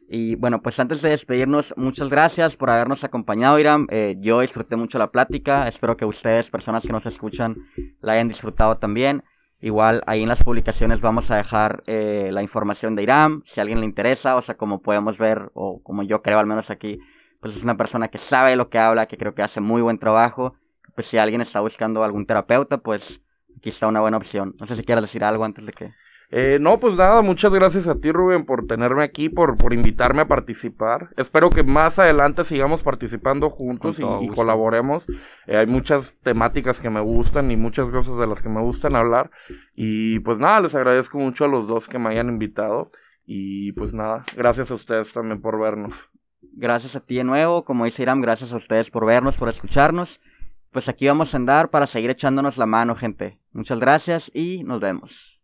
Y bueno, pues antes de despedirnos, muchas gracias por habernos acompañado, Iram. Eh, yo disfruté mucho la plática. Espero que ustedes, personas que nos escuchan, la hayan disfrutado también. Igual ahí en las publicaciones vamos a dejar eh, la información de Iram, si a alguien le interesa, o sea, como podemos ver, o como yo creo al menos aquí, pues es una persona que sabe lo que habla, que creo que hace muy buen trabajo. Pues si alguien está buscando algún terapeuta, pues aquí está una buena opción. No sé si quieras decir algo antes de que... Eh, no, pues nada, muchas gracias a ti Rubén por tenerme aquí, por, por invitarme a participar. Espero que más adelante sigamos participando juntos y, colaboremos. Eh, hay muchas temáticas que me gustan y muchas cosas de las que me gustan hablar. Y pues nada, les agradezco mucho a los dos que me hayan invitado. Y pues nada, gracias a ustedes también por vernos. Gracias a ti de nuevo, como dice Iram, gracias a ustedes por vernos, por escucharnos. Pues aquí vamos a andar para seguir echándonos la mano, gente. Muchas gracias y nos vemos.